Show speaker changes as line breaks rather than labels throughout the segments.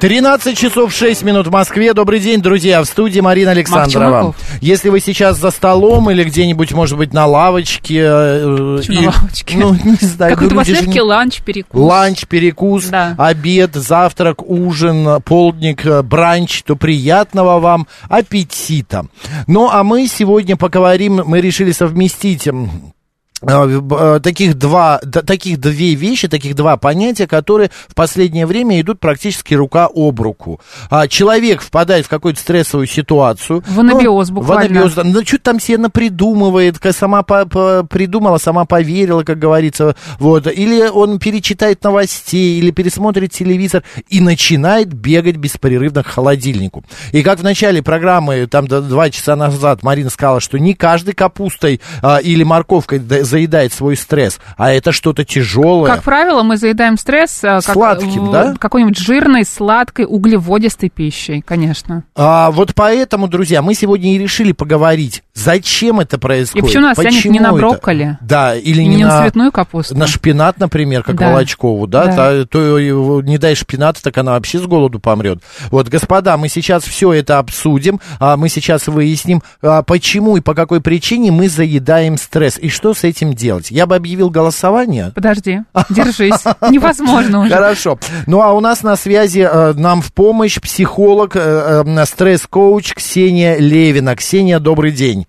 13 часов 6 минут в Москве. Добрый день, друзья. В студии Марина Александрова. Если вы сейчас за столом или где-нибудь, может быть, на лавочке.
Э, и, на лавочке?
Ну, не знаю.
У вас легкий ланч, перекус.
Ланч, перекус, да. обед, завтрак, ужин, полдник, э, бранч. То приятного вам аппетита. Ну, а мы сегодня поговорим, мы решили совместить Э, э, таких два, таких две вещи, таких два понятия, которые в последнее время идут практически рука об руку. А, человек впадает в какую-то стрессовую ситуацию.
В анабиоз ну, буквально. В анабиоз,
ну, что-то там себе напридумывает, сама по, по, придумала, сама поверила, как говорится. Вот. Или он перечитает новостей, или пересмотрит телевизор и начинает бегать беспрерывно к холодильнику. И как в начале программы, там два часа назад Марина сказала, что не каждый капустой а, или морковкой заедает свой стресс, а это что-то тяжелое.
Как правило, мы заедаем стресс
э, как, сладким, да?
Какой-нибудь жирной, сладкой, углеводистой пищей, конечно.
А, вот поэтому, друзья, мы сегодня и решили поговорить, зачем это происходит.
И почему нас почему тянет не на брокколи?
Это? Да, или
не, не на, на цветную капусту.
На шпинат, например, как да. Волочкову, да? да. То, то не дай шпината, так она вообще с голоду помрет. Вот, господа, мы сейчас все это обсудим, а мы сейчас выясним, а, почему и по какой причине мы заедаем стресс, и что с этим этим делать? Я бы объявил голосование.
Подожди, держись. Невозможно уже.
Хорошо. Ну, а у нас на связи э, нам в помощь психолог, э, э, стресс-коуч Ксения Левина. Ксения, добрый день.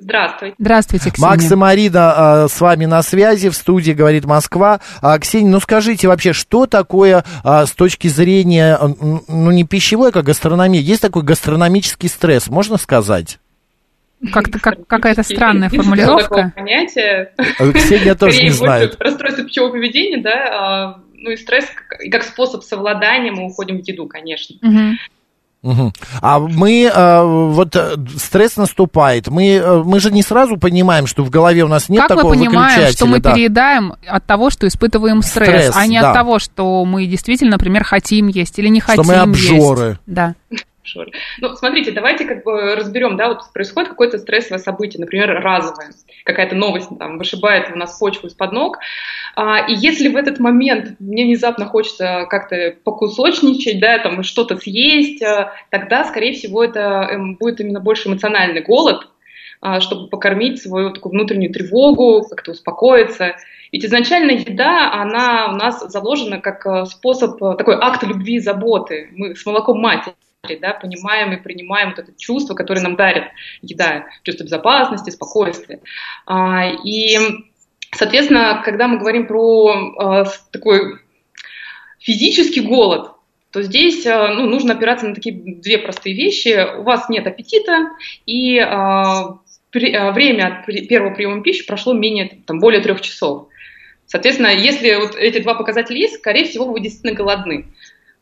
Здравствуйте.
Здравствуйте, Ксения.
Макс и Марина э, с вами на связи, в студии говорит Москва. А, Ксения, ну скажите вообще, что такое а, с точки зрения, ну не пищевой, как гастрономия, есть такой гастрономический стресс, можно сказать?
Как-то как, какая-то странная формулировка.
понятие.
А Ксения тоже не знает.
Расстройство пищевого поведения, да, а, ну и стресс как, как способ совладания мы уходим в еду, конечно.
Угу. А мы, э, вот э, стресс наступает, мы, э, мы же не сразу понимаем, что в голове у нас нет
как
такого
мы понимаем, что мы
да.
переедаем от того, что испытываем стресс, стресс а не да. от того, что мы действительно, например, хотим есть или не хотим
есть. Что мы обжоры. Есть.
Да.
Шоре. Ну, смотрите, давайте как бы разберем, да, вот происходит какое-то стрессовое событие, например, разовое, какая-то новость там вышибает у нас почву из-под ног, а, и если в этот момент мне внезапно хочется как-то покусочничать, да, там что-то съесть, а, тогда, скорее всего, это эм, будет именно больше эмоциональный голод, а, чтобы покормить свою такую внутреннюю тревогу, как-то успокоиться. Ведь изначально еда, она у нас заложена как э, способ, э, такой акт любви и заботы. Мы с молоком матери да, понимаем и принимаем вот это чувство, которое нам дарит еда, чувство безопасности, спокойствия. А, и, соответственно, когда мы говорим про а, такой физический голод, то здесь а, ну, нужно опираться на такие две простые вещи. У вас нет аппетита, и время от первого приема пищи прошло менее, там, более трех часов. Соответственно, если вот эти два показателя есть, скорее всего, вы действительно голодны.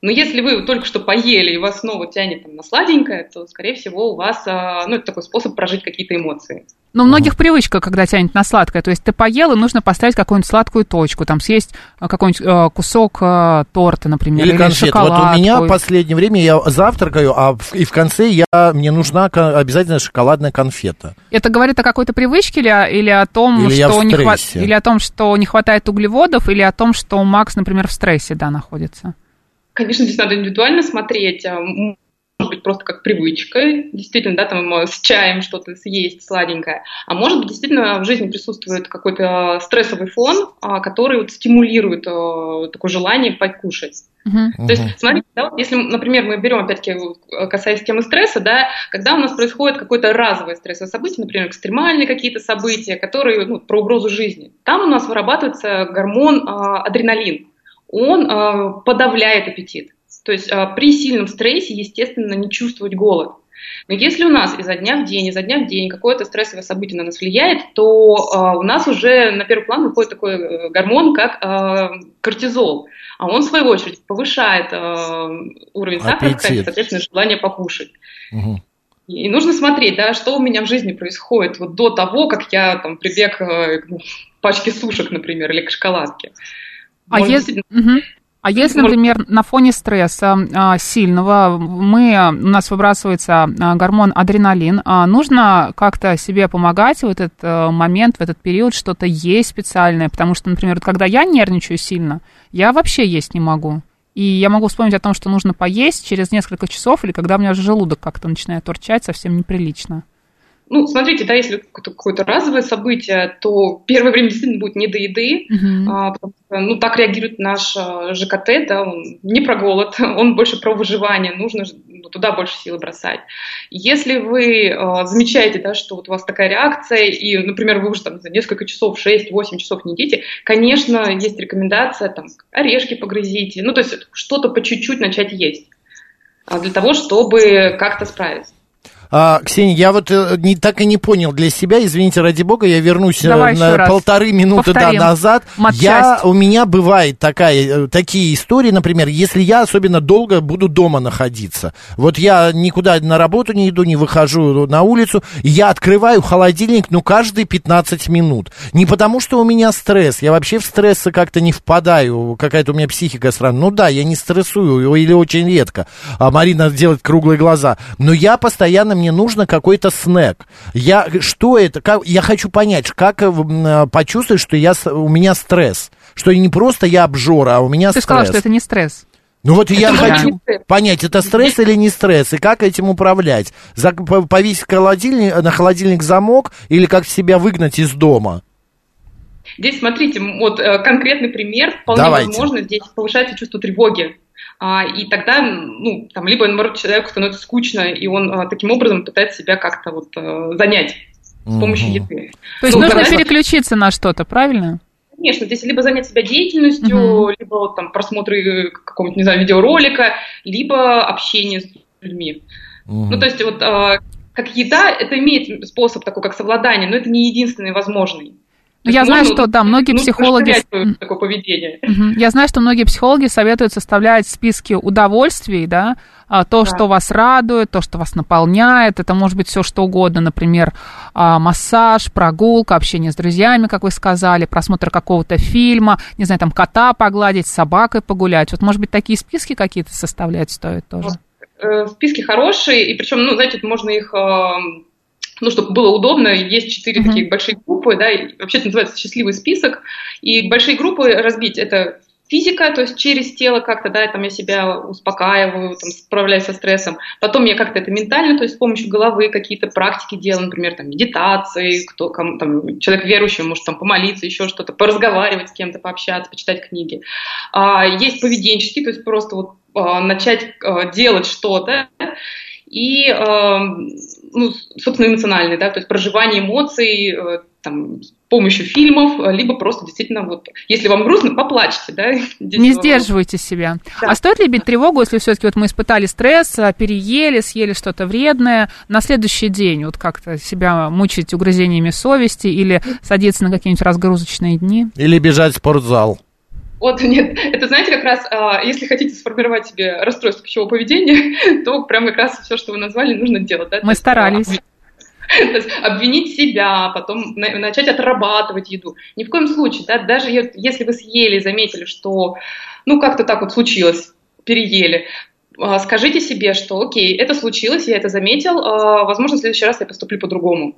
Но если вы только что поели и вас снова тянет там, на сладенькое, то, скорее всего, у вас а, ну, это такой способ прожить какие-то эмоции.
Но у многих привычка, когда тянет на сладкое. То есть ты поел, и нужно поставить какую-нибудь сладкую точку, там съесть а, какой-нибудь э, кусок э, торта, например, или, или конфет. Вот
у меня в последнее время я завтракаю, а в, и в конце я, мне нужна обязательно шоколадная конфета.
Это говорит о какой-то привычке или, или о том, или что не хват... или о том, что не хватает углеводов, или о том, что Макс, например, в стрессе, да, находится?
Конечно, здесь надо индивидуально смотреть. А, может быть, просто как привычка, действительно, да, там с чаем что-то съесть сладенькое. А может быть, действительно, в жизни присутствует какой-то стрессовый фон, а, который вот стимулирует такое желание покушать. Uh-huh. То есть, смотрите, да, вот если, например, мы берем, опять-таки, касаясь темы стресса, да, когда у нас происходит какое-то разовое стрессовое событие, например, экстремальные какие-то события, которые ну, про угрозу жизни, там у нас вырабатывается гормон э, адреналин он э, подавляет аппетит. То есть э, при сильном стрессе, естественно, не чувствовать голод. Но если у нас изо дня в день, изо дня в день какое-то стрессовое событие на нас влияет, то э, у нас уже на первый план выходит такой э, гормон, как э, кортизол. А он, в свою очередь, повышает э, уровень сахара крови, соответственно, желание покушать. Угу. И нужно смотреть, да, что у меня в жизни происходит вот до того, как я там прибег э, к пачке сушек, например, или к шоколадке.
А, е... угу. А если, например, на фоне стресса а, сильного мы, у нас выбрасывается а, гормон адреналин, а, нужно как-то себе помогать в этот а, момент, в этот период, что-то есть специальное, потому что, например, когда я нервничаю сильно, я вообще есть не могу. И я могу вспомнить о том, что нужно поесть через несколько часов, или когда у меня желудок как-то начинает урчать совсем неприлично.
Ну, смотрите, да, если какое-то, какое-то разовое событие, то первое время действительно будет не до еды, uh-huh. а, потому что, ну, так реагирует наш а, ЖКТ, да, он не про голод, он больше про выживание, нужно ну, туда больше силы бросать. Если вы а, замечаете, да, что вот у вас такая реакция, и, например, вы уже там за несколько часов, 6-8 часов не едите, конечно, есть рекомендация, там, орешки погрызите, ну, то есть что-то по чуть-чуть начать есть а, для того, чтобы как-то справиться.
А, Ксения, я вот э, не, так и не понял для себя, извините, ради бога, я вернусь э,
Давай
на полторы минуты да, назад. Я, у меня бывает такая, э, такие истории, например, если я особенно долго буду дома находиться. Вот я никуда на работу не иду, не выхожу на улицу, я открываю холодильник, ну, каждые 15 минут. Не потому, что у меня стресс, я вообще в стрессы как-то не впадаю, какая-то у меня психика странная. Ну да, я не стрессую, или очень редко. А Марина делает круглые глаза. Но я постоянно мне нужно какой-то снэк. Я, что это? Как, я хочу понять, как э, почувствовать, что я, у меня стресс. Что не просто я обжора, а у меня
Ты
стресс. Ты
сказала, что это не стресс.
Ну вот это я хочу понять, это стресс или не стресс, и как этим управлять? За, повесить холодильник, на холодильник замок или как себя выгнать из дома?
Здесь, смотрите, вот э, конкретный пример, вполне Давайте. возможно, здесь повышается чувство тревоги. А, и тогда, ну, там, либо, наоборот, человеку становится скучно, и он а, таким образом пытается себя как-то вот а, занять с помощью еды.
То есть ну, нужно конечно, переключиться на что-то, правильно?
Конечно, здесь либо занять себя деятельностью, угу. либо вот, там просмотры какого-нибудь, не знаю, видеоролика, либо общение с людьми. Угу. Ну, то есть вот как еда, это имеет способ такой, как совладание, но это не единственный возможный.
Ну, я знаю, что да, многие психологи...
Такое поведение.
Я знаю, что многие психологи советуют составлять списки удовольствий, да, а, то, да. что вас радует, то, что вас наполняет. Это может быть все что угодно, например, а, массаж, прогулка, общение с друзьями, как вы сказали, просмотр какого-то фильма, не знаю, там кота погладить, с собакой погулять. Вот, может быть, такие списки какие-то составлять стоит тоже?
Э, списки хорошие, и причем, ну, знаете, можно их ну, чтобы было удобно, есть четыре mm-hmm. таких большие группы, да, и вообще это называется счастливый список, и большие группы разбить это физика, то есть через тело как-то, да, там я себя успокаиваю, там, справляюсь со стрессом. Потом я как-то это ментально, то есть с помощью головы какие-то практики делаю, например, там, медитации, кто, кому, там, человек верующий может там помолиться, еще что-то, поразговаривать с кем-то, пообщаться, почитать книги. А, есть поведенческие, то есть просто вот а, начать а, делать что-то, и, э, ну, собственно, эмоциональный, да, то есть проживание эмоций, э, там, с помощью фильмов, либо просто действительно вот, если вам грустно, поплачьте, да.
Не сдерживайте себя. Да. А стоит ли бить тревогу, если все-таки вот мы испытали стресс, а, переели, съели что-то вредное, на следующий день вот как-то себя мучить угрызениями совести или садиться на какие-нибудь разгрузочные дни?
Или бежать в спортзал?
Вот, нет, это, знаете, как раз, а, если хотите сформировать себе расстройство пищевого поведения, то прям как раз все, что вы назвали, нужно делать. Да?
Мы есть, старались.
обвинить себя, потом начать отрабатывать еду. Ни в коем случае, да, даже если вы съели, заметили, что, ну, как-то так вот случилось, переели, а, скажите себе, что, окей, это случилось, я это заметил, а, возможно, в следующий раз я поступлю по-другому.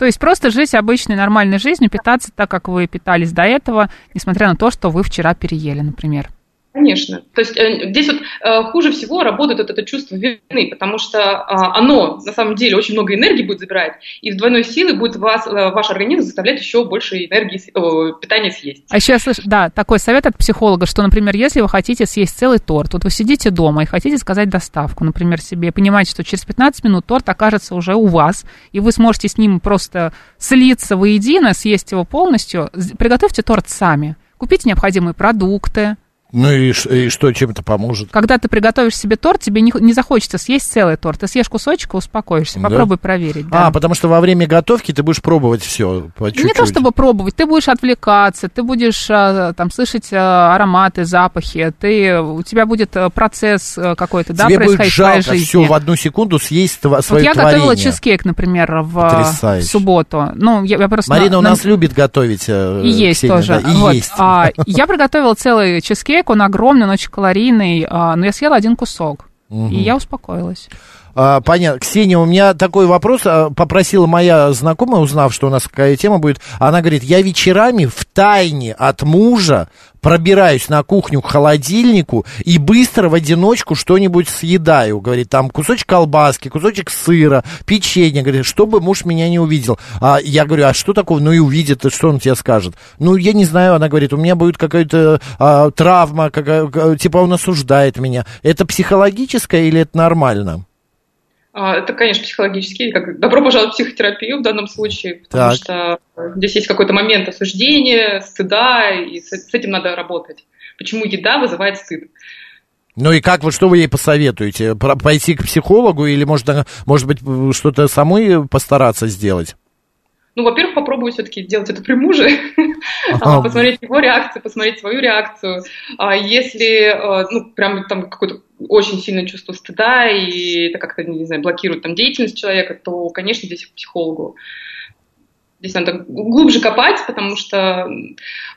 То есть просто жить обычной нормальной жизнью, питаться так, как вы питались до этого, несмотря на то, что вы вчера переели, например.
Конечно. То есть э, здесь вот э, хуже всего работает вот это чувство вины, потому что э, оно на самом деле очень много энергии будет забирать, и с двойной силой будет вас, э, ваш организм заставлять еще больше энергии, питания съесть.
А сейчас, да, такой совет от психолога, что, например, если вы хотите съесть целый торт, вот вы сидите дома и хотите сказать доставку, например, себе, понимаете, что через 15 минут торт окажется уже у вас, и вы сможете с ним просто слиться воедино, съесть его полностью, приготовьте торт сами. Купите необходимые продукты,
ну и, и что, чем это поможет?
Когда ты приготовишь себе торт, тебе не, не захочется съесть целый торт. Ты съешь кусочек и успокоишься. Попробуй да? проверить.
Да. А, потому что во время готовки ты будешь пробовать все по чуть-чуть.
Не то чтобы пробовать, ты будешь отвлекаться, ты будешь а, там слышать а, ароматы, запахи, ты, у тебя будет а, процесс какой-то, да, происходить
будет жалко в твоей жизни. все в одну секунду съесть свое вот
я творение. готовила чизкейк, например, в, в субботу. Ну, я, я просто
Марина на, у нас на... любит готовить. Э,
и есть Ксения, тоже. Да, и вот. есть. А, я приготовила целый чизкейк стейк, он огромный, он очень калорийный, а, но я съела один кусок. Угу. И я успокоилась.
А, понятно. Ксения, у меня такой вопрос. А, попросила моя знакомая, узнав, что у нас какая тема будет. Она говорит, я вечерами в тайне от мужа пробираюсь на кухню к холодильнику и быстро в одиночку что-нибудь съедаю. Говорит, там кусочек колбаски, кусочек сыра, печенье. Говорит, чтобы муж меня не увидел. А я говорю, а что такого? Ну и увидит, что он тебе скажет? Ну, я не знаю. Она говорит, у меня будет какая-то а, травма, какая, типа он осуждает меня. Это психологическое или это нормально?
А, это, конечно, психологически, как добро пожаловать в психотерапию в данном случае, потому так. что здесь есть какой-то момент осуждения, стыда, и с, с этим надо работать. Почему еда вызывает стыд?
Ну и как вы, что вы ей посоветуете? Пойти к психологу или, может, может быть, что-то самой постараться сделать?
Ну, во-первых, попробую все-таки делать это при муже, ага. посмотреть его реакцию, посмотреть свою реакцию. А если, э, ну, прям там какое-то очень сильное чувство стыда, и это как-то, не знаю, блокирует там деятельность человека, то, конечно, здесь к психологу. Здесь надо глубже копать, потому что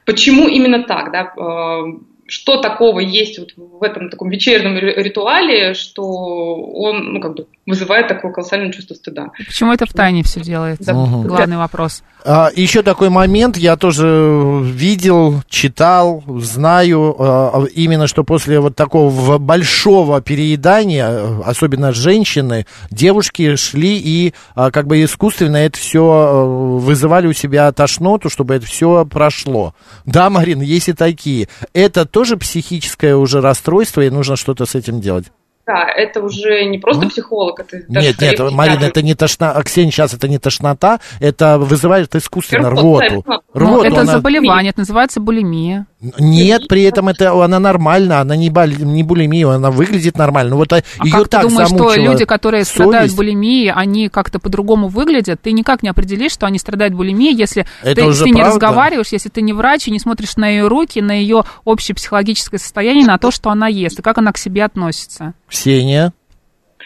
почему именно так, да, э, что такого есть вот в этом таком вечернем ритуале, что он, ну, как бы вызывает такое колоссальное чувство стыда.
Почему это в тайне все делается? Да. Угу. Главный вопрос.
А, еще такой момент, я тоже видел, читал, знаю, а, именно что после вот такого большого переедания, особенно женщины, девушки шли и а, как бы искусственно это все а, вызывали у себя тошноту, чтобы это все прошло. Да, Марин, есть и такие. Это тоже психическое уже расстройство, и нужно что-то с этим делать.
Да, это уже не просто психолог, это
Нет, нет, Марина, это не тошнота, а Ксения, сейчас это не тошнота, это вызывает искусственно рвоту.
рвоту это она... заболевание, это называется булимия.
Нет, при этом это она нормальна, она не, бол, не булимия, она выглядит нормально. Ну, вот а
ее как так ты думаешь, что люди, которые совесть? страдают булимией, они как-то по-другому выглядят? Ты никак не определишь, что они страдают булимией, если это ты, ты не разговариваешь, если ты не врач и не смотришь на ее руки, на ее общее психологическое состояние, на то, что она ест, и как она к себе относится.
Ксения?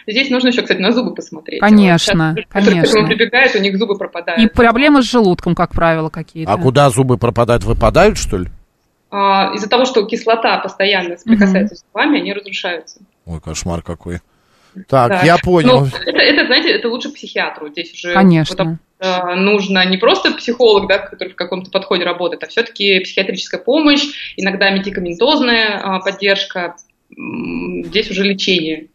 Здесь нужно еще, кстати, на зубы посмотреть.
Конечно, вот сейчас, конечно. Которые
прибегают, у них зубы пропадают.
И проблемы с желудком, как правило, какие-то.
А куда зубы пропадают? Выпадают, что ли?
А, из-за того, что кислота постоянно соприкасается угу. с зубами, они разрушаются.
Ой, кошмар какой. Так, да. я понял. Ну,
это, это, знаете, это лучше психиатру. Здесь уже
Конечно.
Вот, нужно не просто психолог, да, который в каком-то подходе работает, а все-таки психиатрическая помощь, иногда медикаментозная а, поддержка. Здесь уже лечение.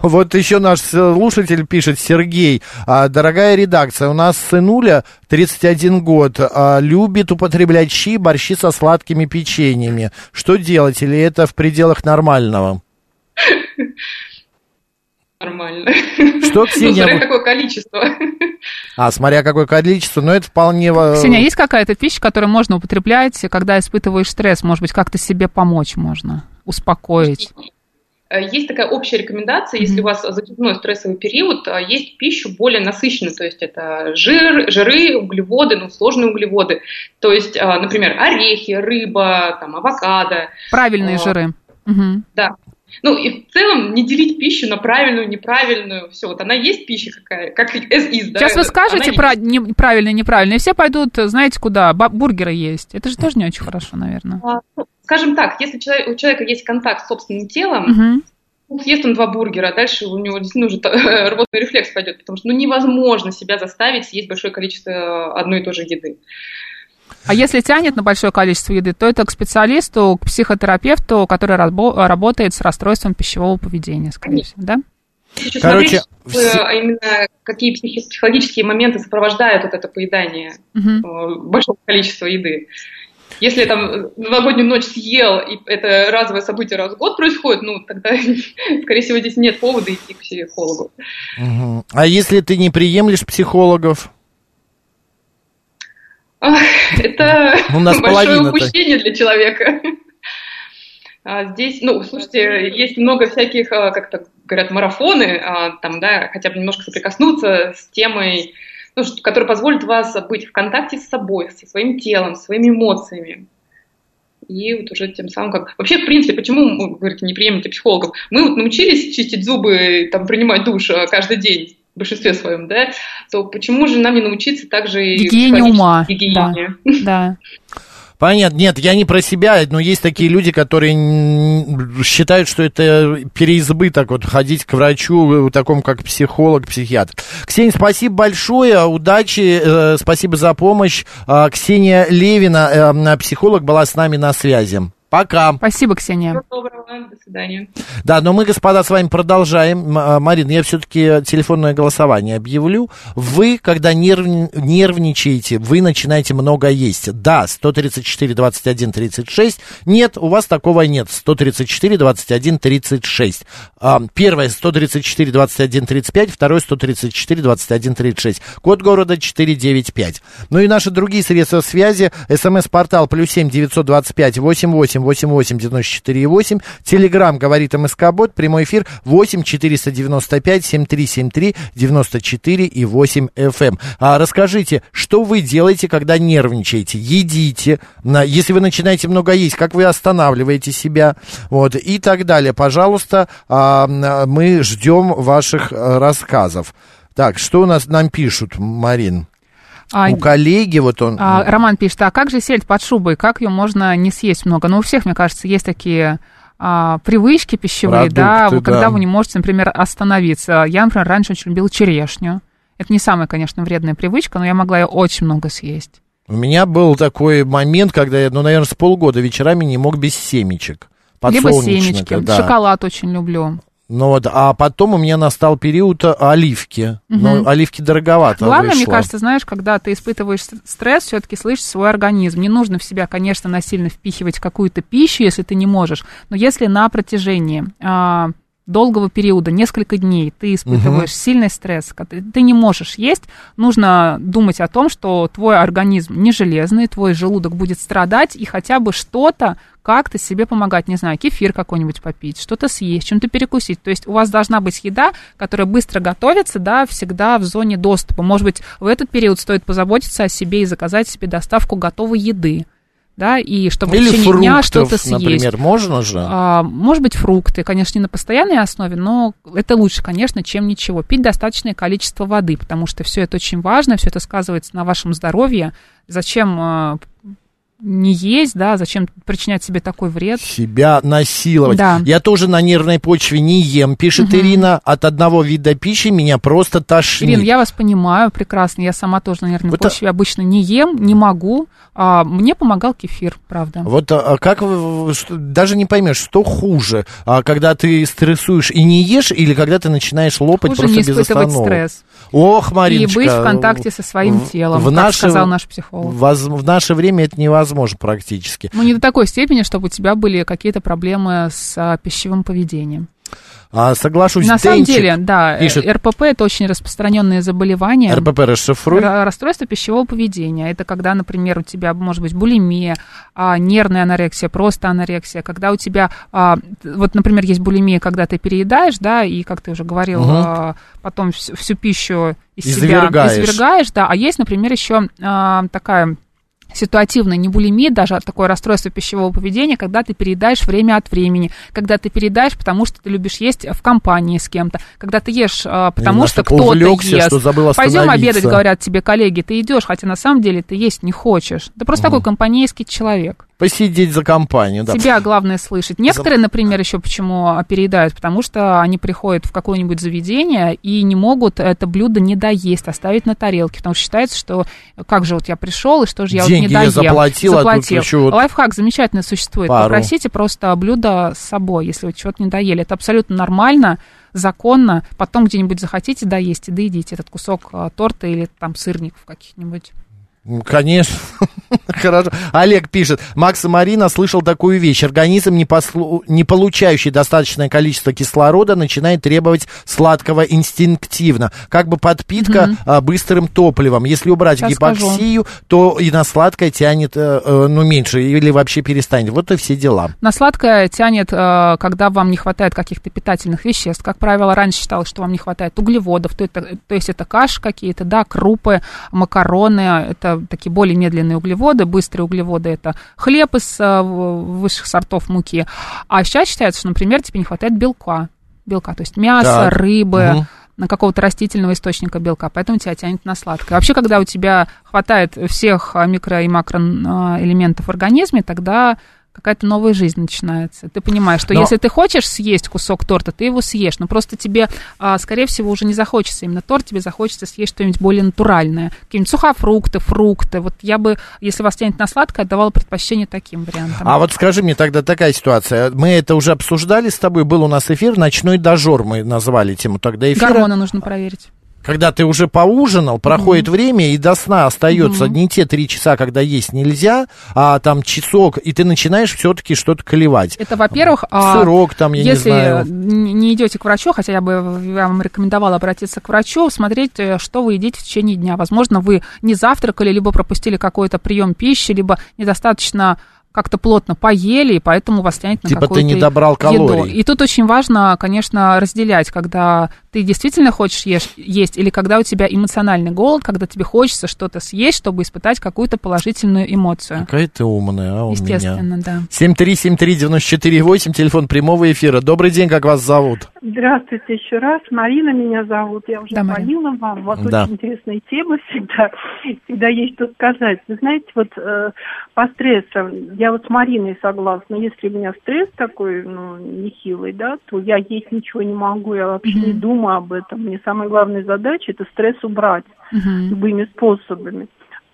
Вот еще наш слушатель пишет, Сергей, а, дорогая редакция, у нас сынуля 31 год, а, любит употреблять щи, борщи со сладкими печеньями. Что делать, или это в пределах нормального?
Нормально.
Что, Ксения? Ну,
смотря какое количество.
А, смотря какое количество, но это вполне...
Ксения, есть какая-то пища, которую можно употреблять, когда испытываешь стресс? Может быть, как-то себе помочь можно, успокоить?
Э, есть такая общая рекомендация, если у вас затяжной стрессовый период, э, есть пищу более насыщенную, то есть это жир, жиры, углеводы, ну, сложные углеводы. То есть, э, например, орехи, рыба, там, авокадо.
Правильные а, жиры.
Угу. Да. Ну и в целом не делить пищу на правильную, неправильную. Все, вот она есть пища какая, как as is,
да. Сейчас вы скажете про не, правильно, неправильно, и все пойдут, знаете куда, бургеры есть. Это же тоже не очень хорошо, наверное. А,
ну, скажем так, если у человека есть контакт с собственным телом, угу. съест он два бургера, а дальше у него действительно уже рвотный рефлекс пойдет, потому что ну, невозможно себя заставить съесть большое количество одной и той же еды.
А если тянет на большое количество еды, то это к специалисту, к психотерапевту, который рабо- работает с расстройством пищевого поведения, скорее всего, да?
Еще Короче, смотреть, все... А именно какие психологические моменты сопровождают вот это поедание угу. большого количества еды. Если там новогоднюю ночь съел, и это разовое событие раз в год происходит, ну, тогда, скорее всего, здесь нет повода идти к психологу.
Угу. А если ты не приемлешь психологов?
Это У нас большое упущение для человека. А здесь, ну, слушайте, есть много всяких, а, как то говорят, марафоны, а, там, да, хотя бы немножко соприкоснуться с темой ну, что, который позволит вас быть в контакте с собой, со своим телом, своими эмоциями. И вот уже тем самым как... Вообще, в принципе, почему, вы говорите, не приемлете психологов? Мы вот научились чистить зубы, там, принимать душ каждый день в большинстве своем, да, то почему же нам не научиться также
гигиене ума,
гигиене?
Да, да.
Понятно. Нет, я не про себя, но есть такие люди, которые считают, что это переизбыток, вот ходить к врачу, такому как психолог, психиатр. Ксения, спасибо большое, удачи, э, спасибо за помощь. Э, Ксения Левина, э, психолог, была с нами на связи. Пока.
Спасибо, Ксения.
Всего доброго, до свидания.
Да, но мы, господа, с вами продолжаем. М- Марин, я все-таки телефонное голосование объявлю. Вы, когда нерв... нервничаете, вы начинаете много есть. Да, 134, 21, 36. Нет, у вас такого нет. 134, 21, 36. А, первое 134, 21, 35. Второе 134, 21, 36. Код города 495. Ну и наши другие средства связи. СМС-портал плюс 7 925 88 88 94 8. Телеграмм говорит МСК-бот. Прямой эфир 8 495 7373 94 и 8 FM. А расскажите, что вы делаете, когда нервничаете? Едите. Если вы начинаете много есть, как вы останавливаете себя? Вот, и так далее. Пожалуйста, а, мы ждем ваших э, рассказов. Так, что у нас нам пишут, Марин?
А,
У коллеги вот он...
а, Роман пишет, а как же сельдь под шубой? Как ее можно не съесть много? Ну, у всех, мне кажется, есть такие а, привычки пищевые, да,
Продукты,
вы- когда
да.
вы не можете, например, остановиться. Я, например, раньше очень любила черешню. Это не самая, конечно, вредная привычка, но я могла ее очень много съесть.
У меня был такой момент, когда я, ну, наверное, с полгода вечерами не мог без семечек.
Либо семечки.
да.
Шоколад очень люблю.
Ну вот, а потом у меня настал период э, оливки. Но оливки дороговато
Главное, мне
вышло.
кажется, знаешь, когда ты испытываешь стресс, все-таки слышишь свой организм. Не нужно в себя, конечно, насильно впихивать какую-то пищу, если ты не можешь. Но если на протяжении а, долгого периода, несколько дней, ты испытываешь сильный стресс, когда ты не можешь есть, нужно думать о том, что твой организм не железный, твой желудок будет страдать, и хотя бы что-то как-то себе помогать, не знаю, кефир какой-нибудь попить, что-то съесть, чем-то перекусить. То есть у вас должна быть еда, которая быстро готовится, да, всегда в зоне доступа. Может быть, в этот период стоит позаботиться о себе и заказать себе доставку готовой еды, да, и чтобы
Или
в течение дня
фруктов,
что-то съесть.
например, можно же?
А, может быть, фрукты, конечно, не на постоянной основе, но это лучше, конечно, чем ничего. Пить достаточное количество воды, потому что все это очень важно, все это сказывается на вашем здоровье. Зачем а, не есть, да, зачем причинять себе такой вред?
Себя насиловать.
Да.
Я тоже на нервной почве не ем, пишет Ирина. От одного вида пищи меня просто тошнит.
Ирина, я вас понимаю прекрасно. Я сама тоже на нервной
Вот,
почве обычно не ем, не могу. А, мне помогал кефир, правда.
Вот а, а как даже не поймешь, что хуже, а, когда ты стрессуешь и не ешь, или когда ты начинаешь лопать
Хуже
просто
не
без остановок?
стресс.
Ох,
И
Мариночка.
быть в контакте со своим
в-
телом,
в
как
наше-
сказал наш психолог.
воз- в наше время это невозможно практически.
Ну, не до такой степени, чтобы у тебя были какие-то проблемы с а, пищевым поведением.
А, соглашусь,
На самом
Денчик
деле, да, э,
пишет,
РПП это очень распространенное заболевание.
РПП расшифруй.
Ра- Расстройство пищевого поведения. Это когда, например, у тебя может быть булимия, а, нервная анорексия, просто анорексия. Когда у тебя, а, вот, например, есть булимия, когда ты переедаешь, да, и, как ты уже говорил,
Мгм.
а, потом всю, всю пищу из
Извергаешь.
себя извергаешь, да. А есть, например, еще а, такая ситуативная не булимия, даже такое расстройство пищевого поведения, когда ты переедаешь время от времени, когда ты переедаешь, потому что ты любишь есть в компании с кем-то, когда ты ешь, а, потому что
настолько
кто-то ест.
что забыл
Пойдем обедать, говорят тебе коллеги, ты идешь, хотя на самом деле ты есть не хочешь. Ты просто такой компанейский человек.
Посидеть за компанию, да.
Тебя главное слышать. Некоторые, например, еще почему а, переедают, потому что они приходят в какое-нибудь заведение и не могут это блюдо не доесть, оставить на тарелке, потому что считается, что как же вот я пришел, и что же я
Деньги
вот не
я
доем.
заплатил, а тут еще вот
Лайфхак замечательно существует.
пару.
Попросите просто блюдо с собой, если вы чего-то не доели. Это абсолютно нормально, законно. Потом где-нибудь захотите доесть и доедите этот кусок а, торта или там сырников каких-нибудь.
Конечно. Хорошо. Олег пишет. Макс и Марина слышал такую вещь. Организм, не, послу- не получающий достаточное количество кислорода, начинает требовать сладкого инстинктивно. Как бы подпитка а, быстрым топливом. Если убрать
Щас
гипоксию, то и на сладкое тянет, э, э, ну, меньше, или вообще перестанет. Вот и все дела.
На сладкое тянет, э, когда вам не хватает каких-то питательных веществ. Как правило, раньше считалось, что вам не хватает углеводов, то, это, то есть это каши какие-то, да, крупы, макароны, это такие более медленные углеводы, быстрые углеводы, это хлеб из э, высших сортов муки. А сейчас считается, что, например, тебе не хватает белка, белка, то есть мясо,
Так.
рыбы,
Мгм.
на какого-то растительного источника белка, поэтому тебя тянет на сладкое. Вообще, когда у тебя хватает всех микро- и макроэлементов в организме, тогда какая-то новая жизнь начинается. Ты понимаешь, что Но... если ты хочешь съесть кусок торта, ты его съешь, но просто тебе, а, скорее всего, уже не захочется именно торт, тебе захочется съесть что-нибудь более натуральное, какие-нибудь сухофрукты, фрукты. Вот я бы, если вас тянет на сладкое, отдавала предпочтение таким вариантам.
А вот скажи мне тогда такая ситуация. Мы это уже обсуждали с тобой, был у нас эфир «Ночной дожор», мы назвали тему тогда эфира.
Гормоны нужно проверить
когда ты уже поужинал, проходит mm-hmm. время, и до сна остается mm-hmm. не те три часа, когда есть нельзя, а там часок, и ты начинаешь все-таки что-то колевать.
Это, во-первых,
а, сырок там, я
если
не знаю.
не идете к врачу, хотя я бы вам рекомендовала обратиться к врачу, смотреть, э, что вы едите в течение дня. Возможно, вы не завтракали, либо пропустили какой-то прием пищи, либо недостаточно как-то плотно поели, и поэтому вас тянет на
типа
какую-то
ты не добрал калорий.
еду. И тут очень важно, конечно, разделять, когда ты действительно хочешь ешь, есть, или когда у тебя эмоциональный голод, когда тебе хочется что-то съесть, чтобы испытать какую-то положительную эмоцию.
Какая ты умная, а, у
Естественно,
меня.
да.
7373948, телефон прямого эфира. Добрый день, как вас зовут?
Здравствуйте еще раз. Марина меня зовут. Я уже
да,
звонила вам. Вас
да.
очень интересная тема всегда. Всегда есть что сказать. Вы знаете, вот э, по стрессам, я вот с Мариной согласна. Если у меня стресс такой, ну, нехилый, да, то я есть ничего не могу, я вообще mm-hmm. не думаю об этом. Мне самая главная задача – это стресс убрать mm-hmm. любыми способами.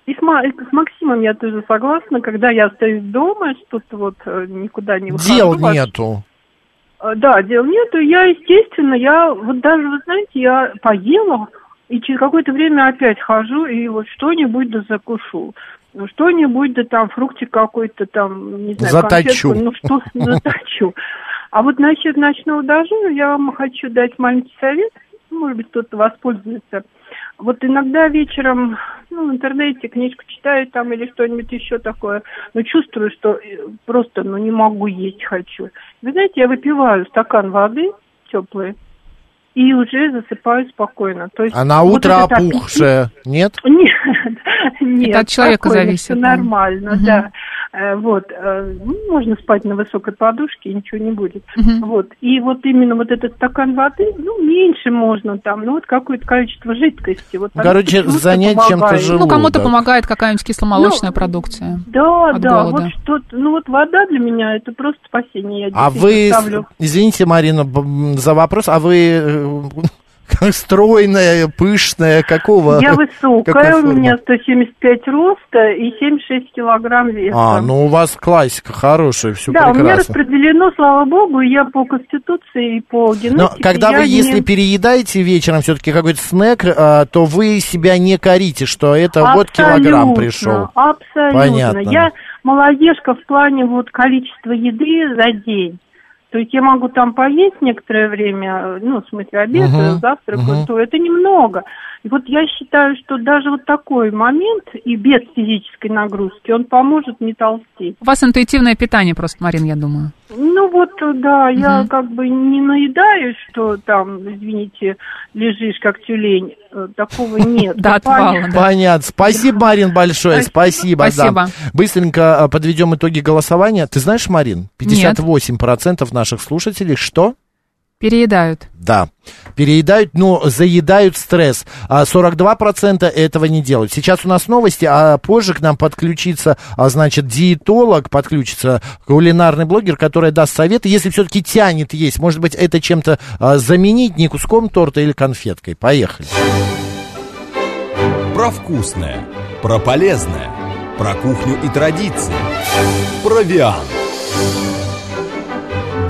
И с, с Максимом я тоже согласна, когда я остаюсь дома, что-то вот э, никуда не выхожу.
Дел нету.
Э, да, дел нету. Я, естественно, я вот даже, вы знаете, я поела, и через какое-то время опять хожу, и вот что-нибудь да закушу. Ну, что-нибудь, да там, фруктик какой-то там, не знаю,
заточу.
конфетку, ну, что заточу. А вот насчет ночного дождя я вам хочу дать маленький совет, может быть, кто-то воспользуется. Вот иногда вечером ну, в интернете книжку читаю там или что-нибудь еще такое, но чувствую, что э, просто ну, не могу есть хочу. Вы знаете, я выпиваю стакан воды теплой, и уже засыпаю спокойно. То есть
а на утро вот опухшая, нет?
Нет, нет.
Это от человека зависит.
Все нормально, угу. да. Э, вот, э, ну, можно спать на высокой подушке, и ничего не будет. Угу. Вот, и вот именно вот этот стакан воды, ну, меньше можно там, ну, вот какое-то количество жидкости. Вот,
Короче, занять чем-то желудок.
Ну, кому-то помогает какая-нибудь кисломолочная ну, продукция.
Да, да, голода. вот что-то, ну, вот вода для меня это просто спасение. Я
а вы, ставлю. извините, Марина, за вопрос, а вы э, стройная, пышная, какого?
Я высокая, у меня 175 роста и 76 килограмм веса.
А, ну у вас классика хорошая, все
да,
прекрасно.
Да, у меня распределено, слава богу, я по конституции и по генетике. Но
когда вы, не... если переедаете вечером все-таки какой-то снэк, а, то вы себя не корите, что это абсолютно, вот килограмм пришел.
Абсолютно. Понятно. Я молодежка в плане вот количества еды за день. То есть я могу там поесть некоторое время, ну, в смысле, обед, uh-huh, завтрак, uh-huh. то это немного. И вот я считаю, что даже вот такой момент и без физической нагрузки, он поможет не толстеть.
У вас интуитивное питание просто, Марин, я думаю.
Ну вот, да, угу. я как бы не наедаюсь, что там, извините, лежишь как тюлень. Э, такого нет.
Да, отвала.
Понятно. Спасибо, Марин, большое. Спасибо.
Спасибо.
Быстренько а, подведем итоги голосования. Ты знаешь, Марин, 58% наших слушателей что?
Переедают.
Да, переедают, но заедают стресс. А 42% этого не делают. Сейчас у нас новости, а позже к нам подключится, а, значит, диетолог, подключится кулинарный блогер, который даст советы, если все-таки тянет есть. Может быть, это чем-то а, заменить, не куском торта или конфеткой. Поехали.
Про вкусное, про полезное, про кухню и традиции. Про Виан.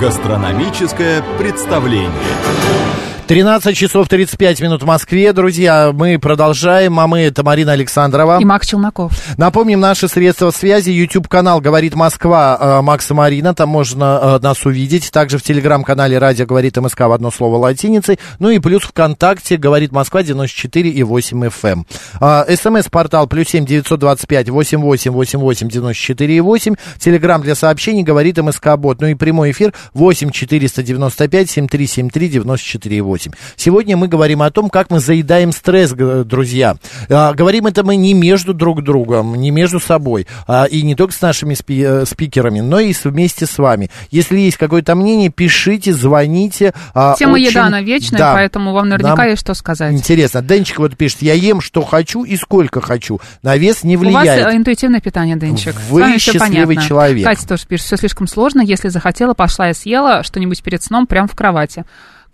Гастрономическое представление.
13 часов 35 минут в Москве, друзья. Мы продолжаем. А мы это Марина Александрова.
И Макс Челноков.
Напомним, наши средства связи. YouTube-канал «Говорит Москва» э, Макса Марина. Там можно э, нас увидеть. Также в телеграм-канале «Радио говорит МСК» в одно слово латиницей. Ну и плюс ВКонтакте «Говорит Москва» 94 и 8 FM. СМС-портал плюс семь девятьсот двадцать пять восемь восемь восемь восемь девяносто четыре и восемь. Телеграмм для сообщений «Говорит МСК Бот». Ну и прямой эфир восемь четыреста девяносто пять семь три семь три девяносто четыре и восемь. 74,8. Сегодня мы говорим о том, как мы заедаем стресс, друзья. А, говорим это мы не между друг другом, не между собой, а, и не только с нашими спи э, спикерами, но и вместе с вами. Если есть какое-то мнение, пишите, звоните.
А, Тема очень... еда, она вечная, да, поэтому вам наверняка нам есть что сказать.
Интересно. Денчик вот пишет, я ем, что хочу и сколько хочу. На вес не влияет.
У вас интуитивное питание, Денчик.
Вы счастливый человек.
Катя тоже пишет, все слишком сложно. Если захотела, пошла и съела что-нибудь перед сном прямо в кровати.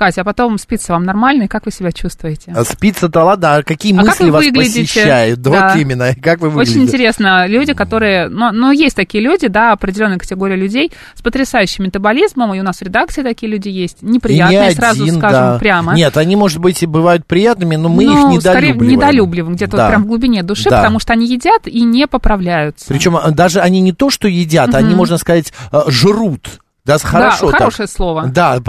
Катя, а потом спится вам нормально, и как вы себя чувствуете?
А спится-то ладно, а какие а мысли вас выглядите? посещают? Да. Вот именно, как вы выглядите?
Очень интересно, люди, которые, но, но есть такие люди, да, определенная категория людей с потрясающим метаболизмом, и у нас в редакции такие люди есть, неприятные, не сразу один, скажем да. прямо.
Нет, они, может быть, и бывают приятными, но мы ну, их недолюбливаем. скорее
недолюбливаем, где-то да. вот прям в глубине души, да. потому что они едят и не поправляются.
Причем э, даже они не то, что едят, угу. они, можно сказать, э, жрут. Да, хорошо.
Да, хорошее слово.
Да,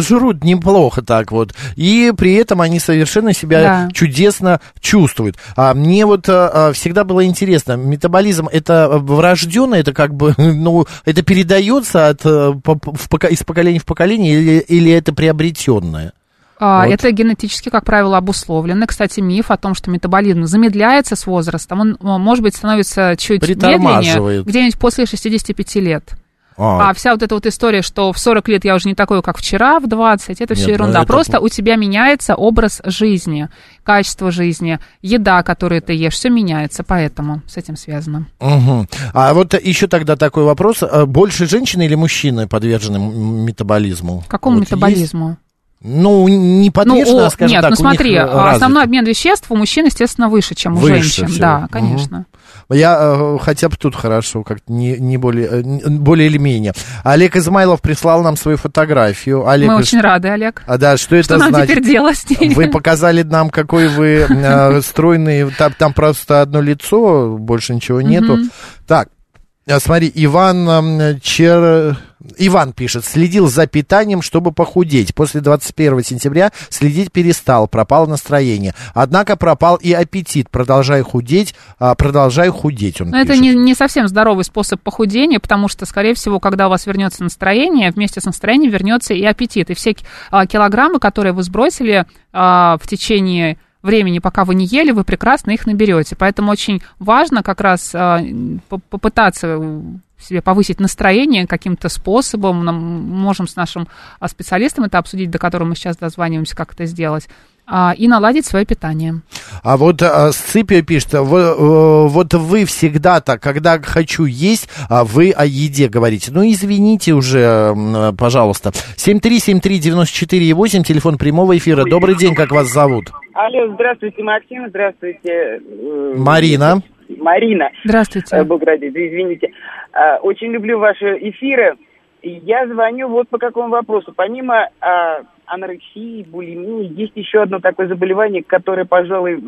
жрут неплохо так вот. И при этом они совершенно себя да. чудесно чувствуют. А мне вот а, всегда было интересно, метаболизм это врожденное, это как бы, ну, это передается от, э, в, из поколения в поколение или, или это приобретенное?
А, вот. Это генетически, как правило, обусловлено. Кстати, миф о том, что метаболизм замедляется с возрастом, он, может быть, становится чуть медленнее, где-нибудь после 65 лет. А. а вся вот эта вот история, что в 40 лет я уже не такой, как вчера, в 20, это все ерунда. Это... Просто у тебя меняется образ жизни, качество жизни, еда, которую ты ешь, все меняется, поэтому с этим связано.
Угу. А вот еще тогда такой вопрос. А больше женщины или мужчины подвержены метаболизму?
Какому вот метаболизму? Есть?
Ну, не подвешенно, ну, о, скажем
нет,
так.
ну смотри, основной обмен веществ у мужчин, естественно, выше, чем у выше женщин. Всего. Да, конечно. Угу.
Я э, хотя бы тут хорошо, как не, не более, э, более или менее. Олег Измайлов прислал нам свою фотографию. Олег,
Мы очень рады, Олег.
А, да, что, что это
нам
значит?
теперь делать?
Вы показали нам, какой вы э, стройный. Там, там просто одно лицо, больше ничего нету. Так, а, смотри, Иван Чер... Иван пишет, следил за питанием, чтобы похудеть. После 21 сентября следить перестал, пропало настроение. Однако пропал и аппетит. Продолжай худеть, а, продолжай худеть, он
Но пишет. это не, не совсем здоровый способ похудения, потому что, скорее всего, когда у вас вернется настроение, вместе с настроением вернется и аппетит. И все а, килограммы, которые вы сбросили в течение времени, пока вы не ели, вы прекрасно их наберете. Поэтому очень важно как раз а, попытаться себе повысить настроение каким-то способом. Мы можем с нашим а, специалистом это обсудить, до которого мы сейчас дозваниваемся, как это сделать и наладить свое питание.
А вот а, Сципио пишет, вот, вот вы всегда-то, когда хочу есть, а вы о еде говорите. Ну, извините уже, пожалуйста. 7373948, телефон прямого эфира. Добрый день, как вас зовут?
Алло, здравствуйте, Максим, здравствуйте.
Э, Марина.
Марина.
Здравствуйте.
Э, Бог ради, извините. Э, очень люблю ваши эфиры. Я звоню вот по какому вопросу. Помимо анорексии, булимии, есть еще одно такое заболевание, которое, пожалуй,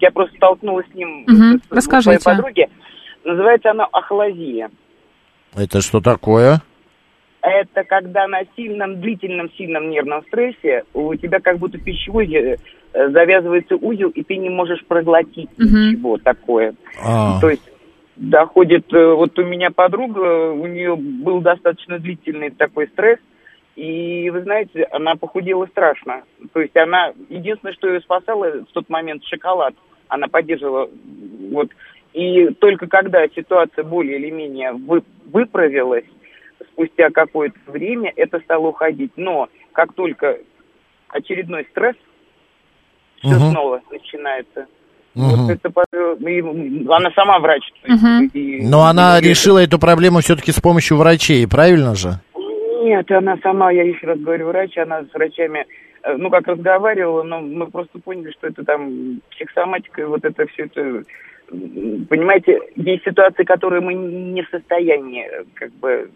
я просто столкнулась с ним
угу. с, Расскажите. своей
подруге. Называется оно ахлазия.
Это что такое?
Это когда на сильном, длительном, сильном нервном стрессе у тебя как будто пищевой э, завязывается узел, и ты не можешь проглотить угу. ничего такое. А. То есть доходит, э, вот у меня подруга, у нее был достаточно длительный такой стресс, и вы знаете, она похудела страшно. То есть она, единственное, что ее спасало в тот момент шоколад. Она поддерживала, вот. И только когда ситуация более или менее вы, выправилась, спустя какое-то время это стало уходить. Но как только очередной стресс, все угу. снова начинается. Угу. Вот это, она сама врач.
Угу. И, Но она и, решила эту проблему все-таки с помощью врачей, правильно же?
Нет, она сама, я еще раз говорю, врач, она с врачами, э, ну, как разговаривала, но мы просто поняли, что это там психосоматика, и вот это все это понимаете, есть ситуации, которые мы не в состоянии как бы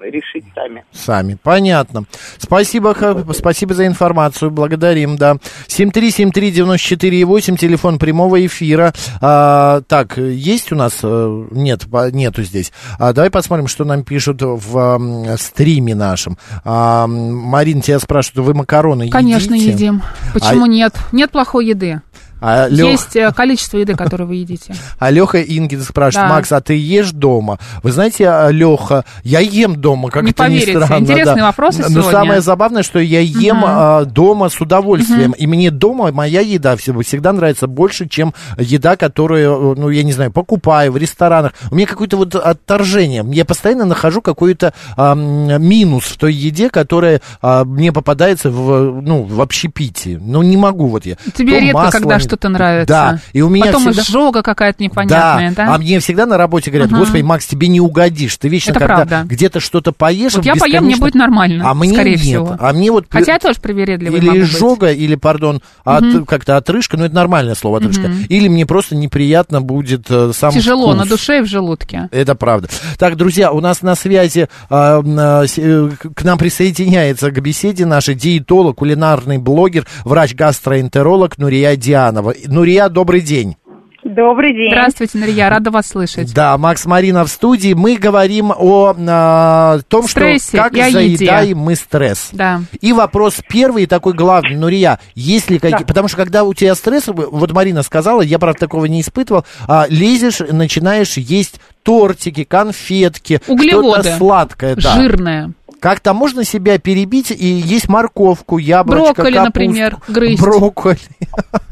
решить сами.
Сами, понятно. Спасибо, спасибо за информацию, благодарим, да. 7373948, телефон прямого эфира. А, так, есть у нас? Э, нет, нету здесь. А, давай посмотрим, что нам пишут в а, стриме нашем. А, Марин, тебя спрашивают, вы макароны
Конечно, едите? едим. Почему а... нет? Нет плохой еды. А, Лех... Есть э, количество еды, которое вы едите.
А Леха Ингин спрашивает, да. Макс, а ты ешь дома? Вы знаете, а, Леха, я ем дома, как не это поверите. ни странно.
Интересные да. вопросы
Но сегодня. самое забавное, что я ем угу. дома с удовольствием. Угу. И мне дома моя еда всегда нравится больше, чем еда, которую, ну, я не знаю, покупаю в ресторанах. У меня какое-то вот отторжение. Я постоянно нахожу какой-то а, минус в той еде, которая а, мне попадается в, ну, в общепитии. Ну, не могу вот я.
Тебе То редко, когда что-то нравится.
Да,
и у меня Потом всегда... изжога какая-то непонятная, да?
да? А мне всегда на работе говорят, угу. господи, Макс, тебе не угодишь. Ты вечно, Это когда правда. где-то что-то поешь...
Вот я поем, мне будет нормально,
а мне
скорее
нет.
всего.
А мне вот...
Хотя я тоже привередливый
Или изжога, или, пардон, от, угу. как-то отрыжка, ну это нормальное слово, отрыжка. Угу. Или мне просто неприятно будет э, сам
Тяжело вкус. на душе и в желудке.
Это правда. Так, друзья, у нас на связи э, э, к нам присоединяется к беседе нашей диетолог, кулинарный блогер, врач-гастроэнтеролог Нурия Дианова. Нурия, добрый день.
Добрый день.
Здравствуйте, Нарья, рада вас слышать.
Да, Макс Марина в студии. Мы говорим о, о том,
Стрессе
что как заедаем мы стресс.
Да.
И вопрос первый такой главный, Нурия, есть ли какие... Да. Потому что когда у тебя стресс, вот Марина сказала, я, правда, такого не испытывал, а, лезешь, начинаешь есть тортики, конфетки,
Углеводы.
что-то сладкое.
Да. Жирное.
Как-то можно себя перебить и есть морковку, яблочко,
Брокколи,
капусту.
например, грызть.
Брокколи.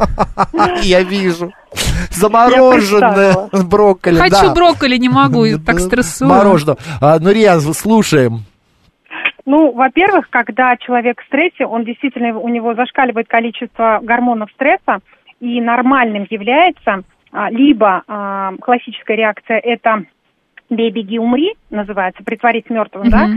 Я вижу. Замороженное брокколи.
Хочу брокколи, не могу, так стрессую.
Мороженое. А, ну, Риаз, слушаем.
Ну, во-первых, когда человек в стрессе, он действительно, у него зашкаливает количество гормонов стресса, и нормальным является а, либо а, классическая реакция это «бей, беги, умри», называется, «притворить мертвым», да,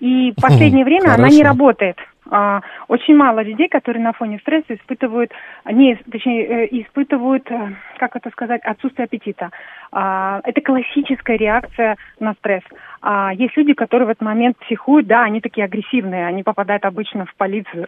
и в последнее время она не работает. А, очень мало людей, которые на фоне стресса испытывают, не, точнее, э, испытывают, э, как это сказать, отсутствие аппетита. А, это классическая реакция на стресс. А, есть люди, которые в этот момент психуют, да, они такие агрессивные, они попадают обычно в полицию.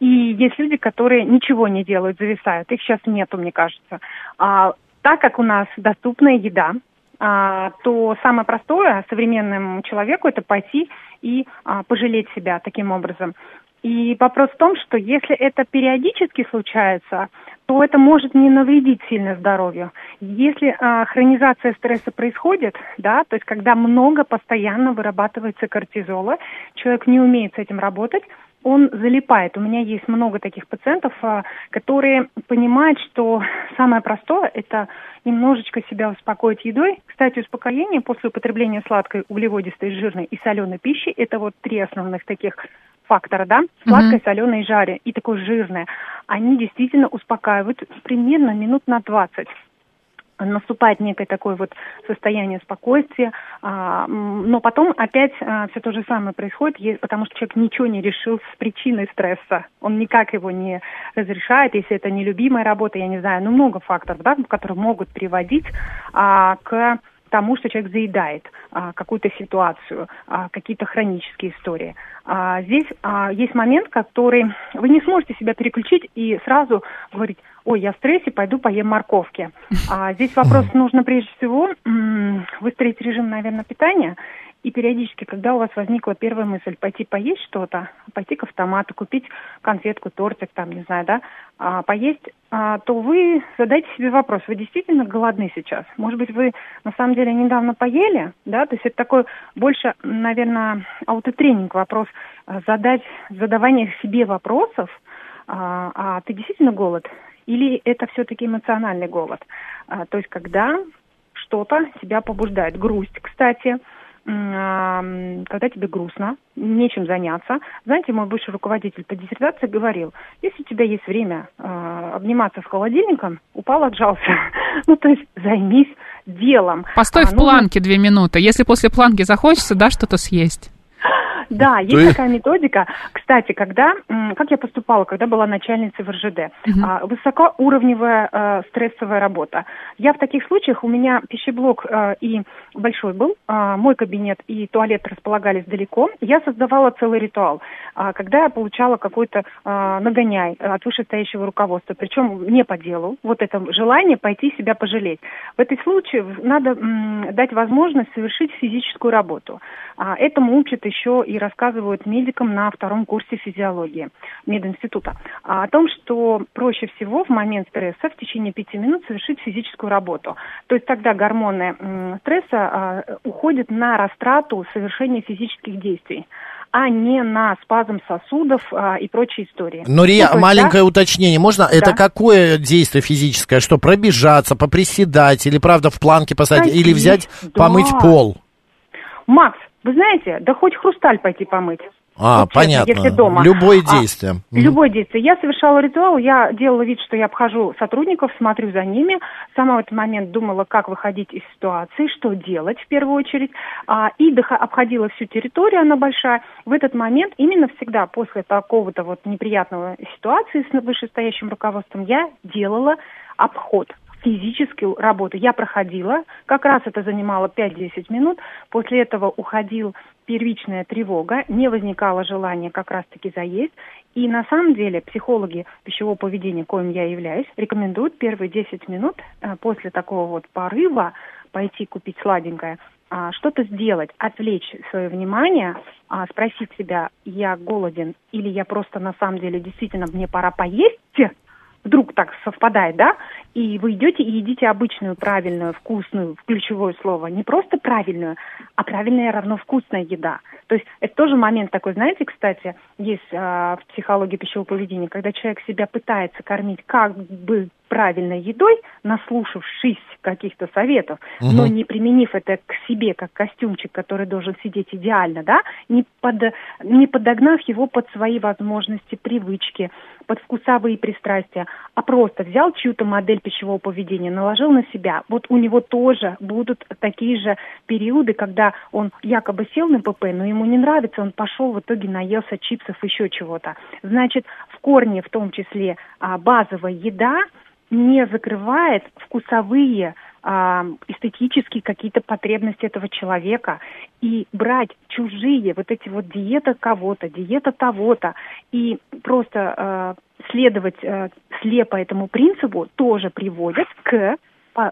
И есть люди, которые ничего не делают, зависают. Их сейчас нету, мне кажется. Так как у нас доступная еда, то самое простое современному человеку это пойти и а, пожалеть себя таким образом. И вопрос в том, что если это периодически случается, то это может не навредить сильно здоровью. Если а, хронизация стресса происходит, да, то есть когда много постоянно вырабатывается кортизола, человек не умеет с этим работать, он залипает. У меня есть много таких пациентов, а, которые понимают, что самое простое – это немножечко себя успокоить едой. Кстати, успокоение после употребления сладкой, углеводистой, жирной и соленой пищи – это вот три основных таких фактора, да, сладкое, mm-hmm. соленое и жаре, и такое жирное, они действительно успокаивают примерно минут на 20 наступает некое такое вот состояние спокойствия, а, но потом опять а, все то же самое происходит, потому что человек ничего не решил с причиной стресса, он никак его не разрешает, если это нелюбимая работа, я не знаю, ну много факторов, да, которые могут приводить а, к тому, что человек заедает а, какую-то ситуацию, а, какие-то хронические истории. А, здесь а, есть момент, который вы не сможете себя переключить и сразу говорить, ой, я в стрессе, пойду поем морковки. А, здесь вопрос нужно прежде всего выстроить режим, наверное, питания и периодически, когда у вас возникла первая мысль пойти поесть что-то, пойти к автомату, купить конфетку, тортик, там, не знаю, да, а, поесть, а, то вы задайте себе вопрос, вы действительно голодны сейчас? Может быть, вы на самом деле недавно поели, да, то есть это такой больше, наверное, аутотренинг вопрос, а, задать, задавание себе вопросов, а, а ты действительно голод? Или это все-таки эмоциональный голод? А, то есть когда что-то тебя побуждает. Грусть, кстати, когда тебе грустно, нечем заняться. Знаете, мой бывший руководитель по диссертации говорил, если у тебя есть время э, обниматься с холодильником, упал, отжался. ну, то есть займись делом.
Постой а, в ну, планке две минуты. Если после планки захочется, да, что-то съесть.
Да, есть есть такая методика. Кстати, когда, как я поступала, когда была начальницей в РЖД, угу. высокоуровневая э, стрессовая работа. Я в таких случаях, у меня пищеблок э, и большой был, э, мой кабинет и туалет располагались далеко, я создавала целый ритуал. А, когда я получала какой-то а, нагоняй от вышестоящего руководства, причем не по делу, вот это желание пойти себя пожалеть. В этой случае надо дать возможность совершить физическую работу. А, этому учат еще и и рассказывают медикам на втором курсе физиологии мединститута о том, что проще всего в момент стресса в течение пяти минут совершить физическую работу. То есть тогда гормоны стресса а, уходят на растрату совершения физических действий а не на спазм сосудов а, и прочие истории.
Но, Рия, ну, маленькое да? уточнение. Можно? Да. Это какое действие физическое? Что, пробежаться, поприседать или, правда, в планке посадить? Или взять, да. помыть пол?
Макс, вы знаете, да хоть хрусталь пойти помыть.
А, вот, понятно. Если дома. Любое а, действие. А,
mm. Любое действие. Я совершала ритуал, я делала вид, что я обхожу сотрудников, смотрю за ними. Сама в этот момент думала, как выходить из ситуации, что делать в первую очередь. А, и дых, обходила всю территорию, она большая. В этот момент, именно всегда после такого-то вот неприятного ситуации с вышестоящим руководством, я делала обход физическую работу. Я проходила, как раз это занимало 5-10 минут. После этого уходил первичная тревога, не возникало желания как раз-таки заесть. И на самом деле психологи пищевого поведения, коим я являюсь, рекомендуют первые 10 минут э, после такого вот порыва пойти купить сладенькое, а, что-то сделать, отвлечь свое внимание, а, спросить себя, я голоден или я просто на самом деле действительно мне пора поесть, вдруг так совпадает, да, и вы идете и едите обычную, правильную, вкусную, ключевое слово, не просто правильную, а правильная равно вкусная еда. То есть это тоже момент такой, знаете, кстати, есть а, в психологии пищевого поведения, когда человек себя пытается кормить как бы правильной едой, наслушавшись каких-то советов, угу. но не применив это к себе как костюмчик, который должен сидеть идеально, да, не, под, не подогнав его под свои возможности, привычки, под вкусовые пристрастия, а просто взял чью-то модель пищевого поведения, наложил на себя. Вот у него тоже будут такие же периоды, когда он якобы сел на ПП, но ему не нравится, он пошел в итоге наелся чипсов, еще чего-то. Значит, в корне в том числе а, базовая еда не закрывает вкусовые а, эстетические какие-то потребности этого человека и брать чужие вот эти вот диета кого-то, диета того-то и просто а, следовать а, слепо этому принципу тоже приводит к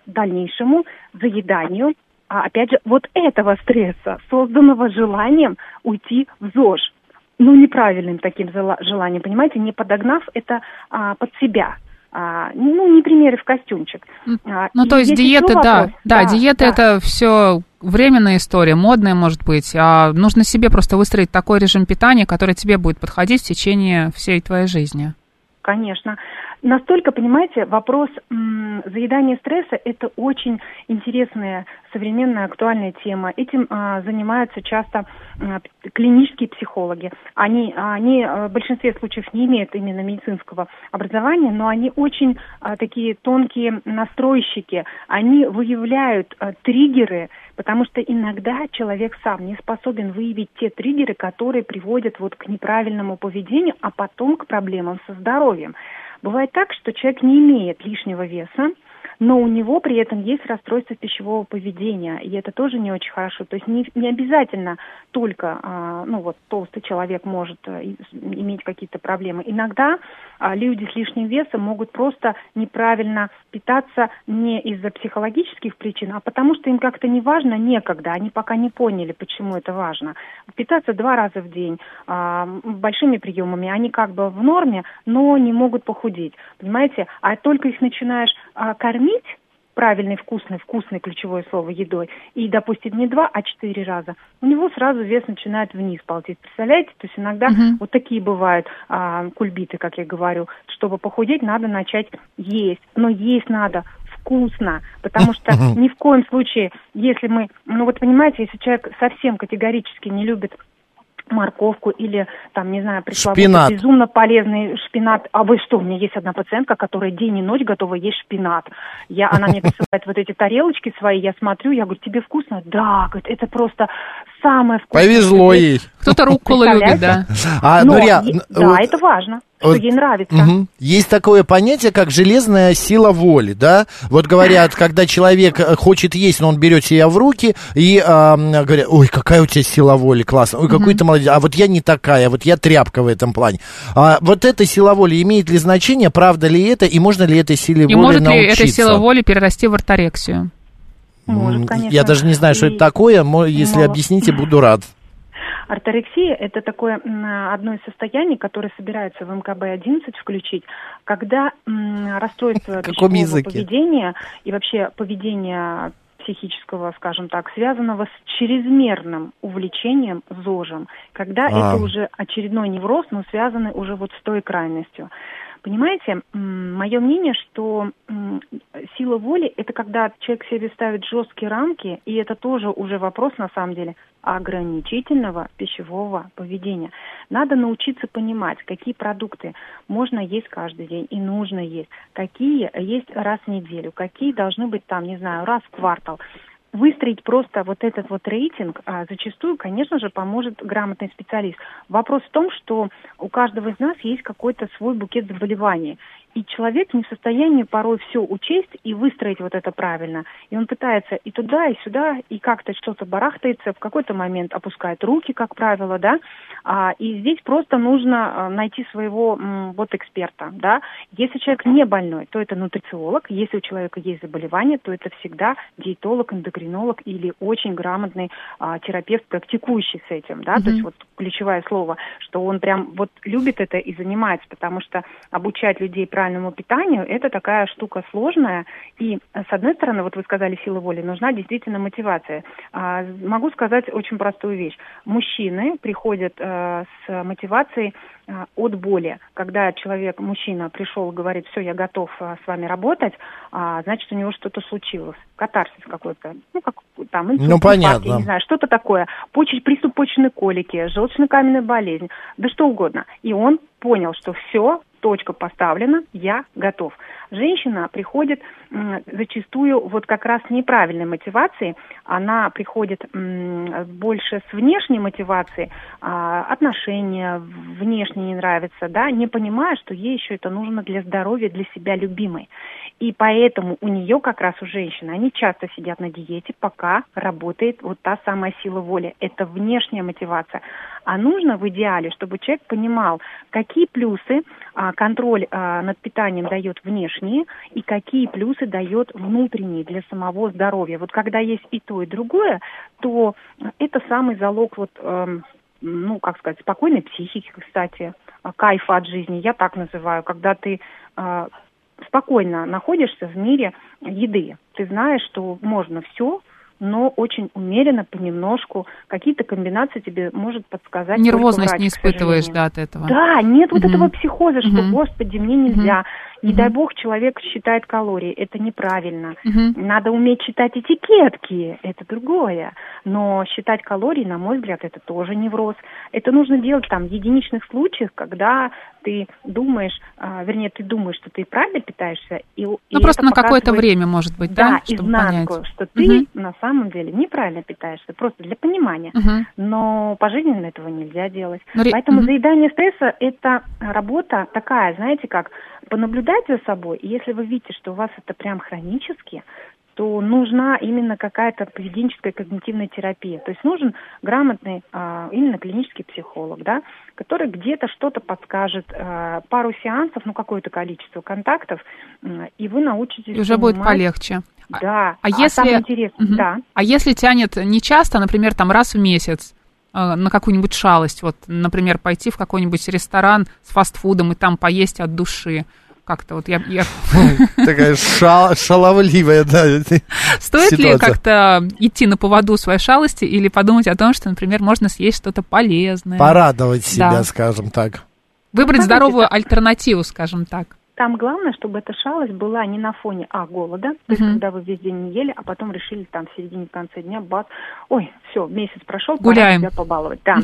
дальнейшему заеданию а, опять же, вот этого стресса, созданного желанием уйти в ЗОЖ. Ну, неправильным таким желанием, понимаете, не подогнав это а, под себя а, ну, не примеры в костюмчик.
А, ну, то есть диеты, да, да, да, диеты да. это все временная история, модная может быть, а нужно себе просто выстроить такой режим питания, который тебе будет подходить в течение всей твоей жизни.
Конечно настолько, понимаете, вопрос м, заедания стресса – это очень интересная современная актуальная тема. Этим а, занимаются часто а, клинические психологи. Они, они а, в большинстве случаев не имеют именно медицинского образования, но они очень а, такие тонкие настройщики. Они выявляют а, триггеры, потому что иногда человек сам не способен выявить те триггеры, которые приводят вот к неправильному поведению, а потом к проблемам со здоровьем. Бывает так, что человек не имеет лишнего веса, но у него при этом есть расстройство пищевого поведения, и это тоже не очень хорошо. То есть не, не обязательно только, а, ну вот, толстый человек может а, иметь какие-то проблемы. Иногда люди с лишним весом могут просто неправильно питаться не из-за психологических причин, а потому что им как-то не важно, некогда, они пока не поняли, почему это важно. Питаться два раза в день а, большими приемами, они как бы в норме, но не могут похудеть, понимаете? А только их начинаешь а, кормить правильной, вкусной, вкусной ключевое слово едой, и, допустим, не два, а четыре раза, у него сразу вес начинает вниз ползти. Представляете? То есть иногда uh-huh. вот такие бывают а, кульбиты, как я говорю. Чтобы похудеть, надо начать есть. Но есть надо вкусно, потому что ни в коем случае, если мы, ну вот понимаете, если человек совсем категорически не любит морковку или, там, не знаю,
пресловутый
безумно полезный шпинат. А вы что, у меня есть одна пациентка, которая день и ночь готова есть шпинат. Я, она мне присылает вот эти тарелочки свои, я смотрю, я говорю, тебе вкусно? Да, говорит, это просто самое вкусное.
Повезло ей.
Кто-то рукколу любит, да.
А, Но, ну, да, вот, это важно что вот, ей нравится. Угу.
Есть такое понятие, как железная сила воли, да? Вот говорят, когда человек э, хочет есть, но он берет себя в руки и э, говорят, ой, какая у тебя сила воли, классно, ой, какой угу. ты молодец, а вот я не такая, вот я тряпка в этом плане. А вот эта сила воли имеет ли значение, правда ли это, и можно ли этой силе и воли может научиться?
ли эта сила воли перерасти в орторексию?
Может, конечно.
Я даже не знаю, что и... это такое, если Но... объясните, буду рад.
Орторексия – это такое одно из состояний, которое собирается в МКБ-11 включить, когда расстройство пищевого поведения и вообще поведение психического, скажем так, связанного с чрезмерным увлечением ЗОЖем, когда а. это уже очередной невроз, но связанный уже вот с той крайностью. Понимаете, мое мнение, что сила воли – это когда человек себе ставит жесткие рамки, и это тоже уже вопрос, на самом деле, ограничительного пищевого поведения. Надо научиться понимать, какие продукты можно есть каждый день и нужно есть, какие есть раз в неделю, какие должны быть там, не знаю, раз в квартал выстроить просто вот этот вот рейтинг а, зачастую, конечно же, поможет грамотный специалист. Вопрос в том, что у каждого из нас есть какой-то свой букет заболеваний и человек не в состоянии порой все учесть и выстроить вот это правильно. И он пытается и туда, и сюда, и как-то что-то барахтается, в какой-то момент опускает руки, как правило, да. А, и здесь просто нужно а, найти своего м, вот эксперта, да. Если человек не больной, то это нутрициолог. Если у человека есть заболевание, то это всегда диетолог, эндокринолог или очень грамотный а, терапевт, практикующий с этим, да. Mm-hmm. То есть вот ключевое слово, что он прям вот любит это и занимается, потому что обучать людей правильно правильному питанию, это такая штука сложная. И, с одной стороны, вот вы сказали, сила воли, нужна действительно мотивация. А, могу сказать очень простую вещь. Мужчины приходят а, с мотивацией а, от боли. Когда человек, мужчина, пришел и говорит, все, я готов а, с вами работать, а, значит, у него что-то случилось. Катарсис какой-то. Ну, как там, инсульт,
ну, понятно.
я не знаю, что-то такое. Почечь, приступ почечной колики, желчно-каменная болезнь, да что угодно. И он понял, что все, точка поставлена, я готов. Женщина приходит зачастую вот как раз неправильной мотивацией, она приходит больше с внешней мотивацией, а, отношения внешне не нравятся, да, не понимая, что ей еще это нужно для здоровья, для себя любимой. И поэтому у нее как раз у женщины, они часто сидят на диете, пока работает вот та самая сила воли. Это внешняя мотивация. А нужно в идеале, чтобы человек понимал, какие плюсы а, контроль а, над питанием дает внешние и какие плюсы дает внутренний для самого здоровья. Вот когда есть и то, и другое, то это самый залог вот, э, ну, как сказать, спокойной психики, кстати, кайфа от жизни, я так называю, когда ты э, спокойно находишься в мире еды. Ты знаешь, что можно все, но очень умеренно, понемножку. Какие-то комбинации тебе может подсказать.
Нервозность
врач,
не испытываешь, да, от этого.
Да, нет угу. вот этого психоза, что, угу. господи, мне нельзя. Угу. Не дай бог человек считает калории, это неправильно. Угу. Надо уметь читать этикетки, это другое. Но считать калории, на мой взгляд, это тоже невроз. Это нужно делать там в единичных случаях, когда ты думаешь, а, вернее, ты думаешь, что ты правильно питаешься. И,
ну, и просто на какое-то время, может быть, да?
Да, чтобы изнанку, понять. что ты угу. на самом деле неправильно питаешься, просто для понимания. Угу. Но пожизненно этого нельзя делать. Но... Поэтому угу. заедание стресса – это работа такая, знаете, как понаблюдать за собой, и если вы видите, что у вас это прям хронически, то нужна именно какая-то поведенческая когнитивная терапия. То есть нужен грамотный а, именно клинический психолог, да, который где-то что-то подскажет, а, пару сеансов, ну какое-то количество контактов, и вы научитесь. И
уже понимать, будет полегче.
Да. А,
а если, угу. да. а если тянет не часто, например, там раз в месяц, а, на какую-нибудь шалость, вот, например, пойти в какой-нибудь ресторан с фастфудом и там поесть от души, как-то вот я... я...
Такая шал, шаловливая, да.
Стоит ситуация. ли как-то идти на поводу своей шалости или подумать о том, что, например, можно съесть что-то полезное?
Порадовать себя, да. скажем так.
Выбрать здоровую альтернативу, скажем так.
Там главное, чтобы эта шалость была не на фоне, а, голода, то есть когда вы весь день не ели, а потом решили там в середине, в конце дня, бац, ой, все, месяц прошел,
Гуляем.
пора себя побаловать. Да.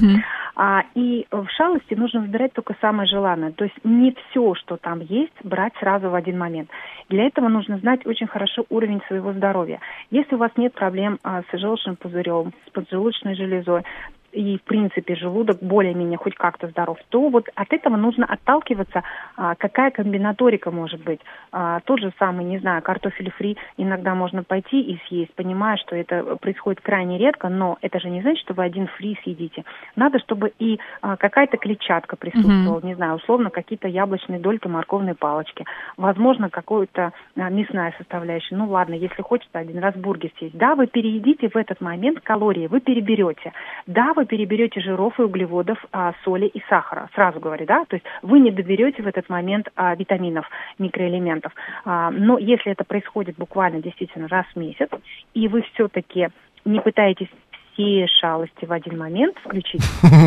А, и в шалости нужно выбирать только самое желанное, то есть не все, что там есть, брать сразу в один момент. Для этого нужно знать очень хорошо уровень своего здоровья. Если у вас нет проблем а, с желчным пузырем, с поджелудочной железой, и, в принципе, желудок более-менее хоть как-то здоров, то вот от этого нужно отталкиваться, а, какая комбинаторика может быть. А, тот же самый, не знаю, картофель фри иногда можно пойти и съесть, понимая, что это происходит крайне редко, но это же не значит, что вы один фри съедите. Надо, чтобы и а, какая-то клетчатка присутствовала, mm-hmm. не знаю, условно, какие-то яблочные дольки, морковные палочки, возможно, какую-то а, мясная составляющая. Ну ладно, если хочется один раз бургер съесть. Да, вы переедите в этот момент калории, вы переберете. Да, вы вы переберете жиров и углеводов, а, соли и сахара. Сразу говорю, да? То есть вы не доберете в этот момент а, витаминов, микроэлементов. А, но если это происходит буквально действительно раз в месяц, и вы все-таки не пытаетесь все шалости в один момент включить,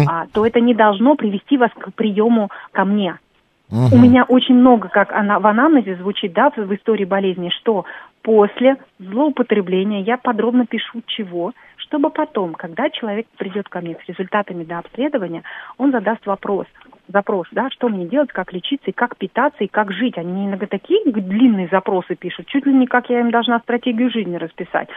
а, то это не должно привести вас к приему ко мне. Угу. У меня очень много, как она в анамнезе звучит, да, в истории болезни, что после злоупотребления я подробно пишу чего, чтобы потом, когда человек придет ко мне с результатами до обследования, он задаст вопрос, запрос, да, что мне делать, как лечиться и как питаться и как жить. Они иногда такие длинные запросы пишут, чуть ли не как я им должна стратегию жизни расписать.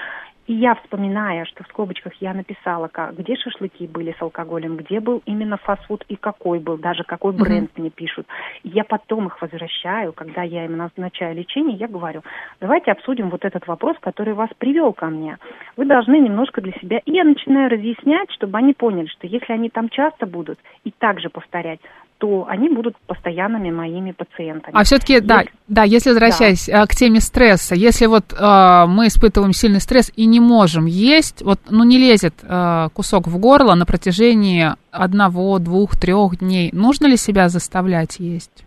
И я, вспоминая, что в скобочках я написала, как, где шашлыки были с алкоголем, где был именно фастфуд и какой был, даже какой бренд mm-hmm. мне пишут. И я потом их возвращаю, когда я им назначаю лечение, я говорю, давайте обсудим вот этот вопрос, который вас привел ко мне. Вы должны немножко для себя... И я начинаю разъяснять, чтобы они поняли, что если они там часто будут и также повторять, то они будут постоянными моими пациентами.
А все-таки, если... да, да, если возвращаясь да. Э, к теме стресса, если вот э, мы испытываем сильный стресс и не можем есть, вот, ну, не лезет э, кусок в горло на протяжении одного, двух, трех дней, нужно ли себя заставлять есть?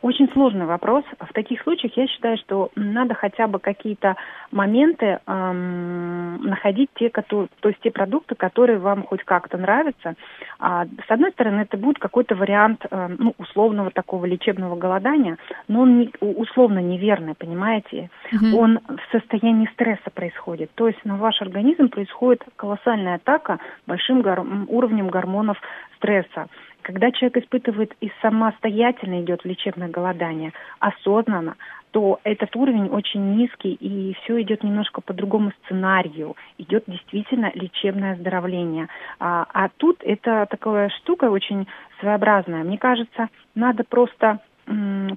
Очень сложный вопрос. В таких случаях я считаю, что надо хотя бы какие-то моменты эм, находить те, которые, то есть те продукты, которые вам хоть как-то нравятся. А, с одной стороны, это будет какой-то вариант э, ну, условного такого лечебного голодания, но он не, условно неверный, понимаете? Mm-hmm. Он в состоянии стресса происходит. То есть на ваш организм происходит колоссальная атака большим гор- уровнем гормонов стресса. Когда человек испытывает и самостоятельно идет в лечебное голодание, осознанно, то этот уровень очень низкий, и все идет немножко по другому сценарию. Идет действительно лечебное оздоровление. А, а тут это такая штука очень своеобразная. Мне кажется, надо просто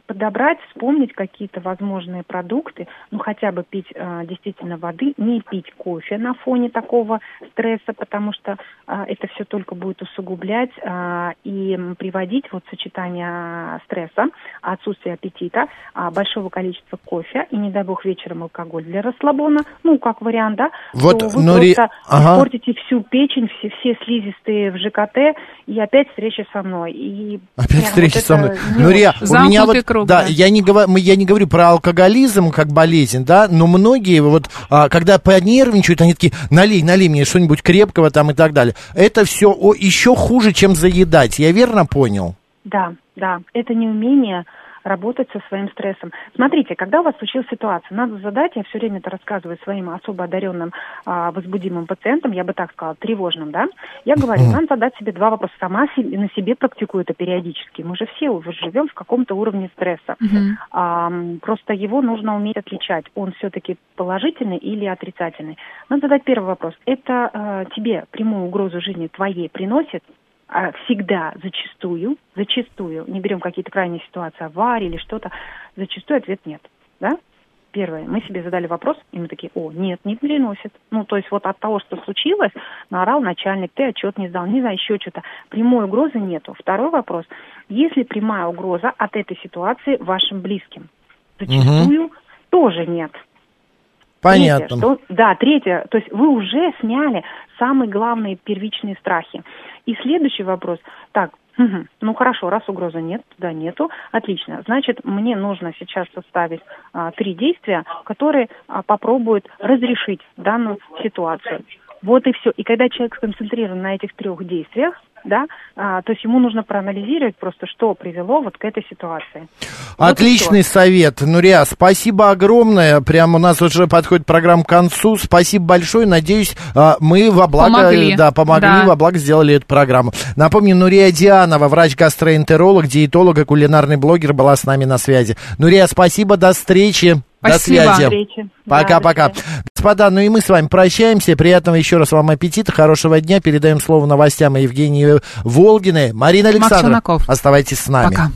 подобрать, вспомнить какие-то возможные продукты, ну хотя бы пить э, действительно воды, не пить кофе на фоне такого стресса, потому что э, это все только будет усугублять э, и приводить вот сочетание стресса, отсутствие аппетита, э, большого количества кофе и, не дай бог, вечером алкоголь для расслабона, ну как вариант, да,
вот,
то вы
но
просто ага. испортите всю печень, все, все слизистые в ЖКТ и опять встреча со мной. И
опять встреча вот со мной. Нурия, у меня вот, круг, да, да. Я, не говорю, я не говорю про алкоголизм как болезнь, да, но многие вот, а, когда понервничают, они такие, налей, налей мне что-нибудь крепкого там и так далее. Это все о, еще хуже, чем заедать. Я верно понял?
Да, да. Это неумение работать со своим стрессом. Смотрите, когда у вас случилась ситуация, надо задать, я все время это рассказываю своим особо одаренным а, возбудимым пациентам, я бы так сказала, тревожным, да, я говорю, надо задать себе два вопроса. Сама себе, на себе практикую это периодически. Мы же все уже живем в каком-то уровне стресса. А, просто его нужно уметь отличать. Он все-таки положительный или отрицательный. Надо задать первый вопрос. Это а, тебе прямую угрозу жизни твоей приносит? А, всегда, зачастую, зачастую, не берем какие-то крайние ситуации, аварии или что-то, зачастую ответ нет, да? Первое, мы себе задали вопрос, и мы такие, о, нет, не переносит. Ну, то есть вот от того, что случилось, наорал начальник, ты отчет не сдал, не знаю, еще что-то. Прямой угрозы нету. Второй вопрос, если прямая угроза от этой ситуации вашим близким? Зачастую угу. тоже нет.
Понятно.
Третье, что, да, третье, то есть вы уже сняли самые главные первичные страхи. И следующий вопрос. Так, Угу. Ну хорошо, раз угрозы нет, туда нету, отлично. Значит, мне нужно сейчас составить а, три действия, которые а, попробуют разрешить данную ситуацию. Вот и все. И когда человек сконцентрирован на этих трех действиях, да, а, то есть ему нужно проанализировать просто, что привело вот к этой ситуации.
Отличный вот совет, Нурия, спасибо огромное, прямо у нас уже подходит программа к концу, спасибо большое, надеюсь, а, мы во благо,
помогли.
да, помогли, да. во благо сделали эту программу. Напомню, Нурия Дианова, врач-гастроэнтеролог, диетолог и кулинарный блогер была с нами на связи. Нурия, спасибо, до встречи.
Спасибо.
До связи. Пока-пока. Да, Господа, ну и мы с вами прощаемся. Приятного еще раз вам аппетита, хорошего дня. Передаем слово новостям Евгении Волгиной. Марина Александровна, оставайтесь с нами.
Пока.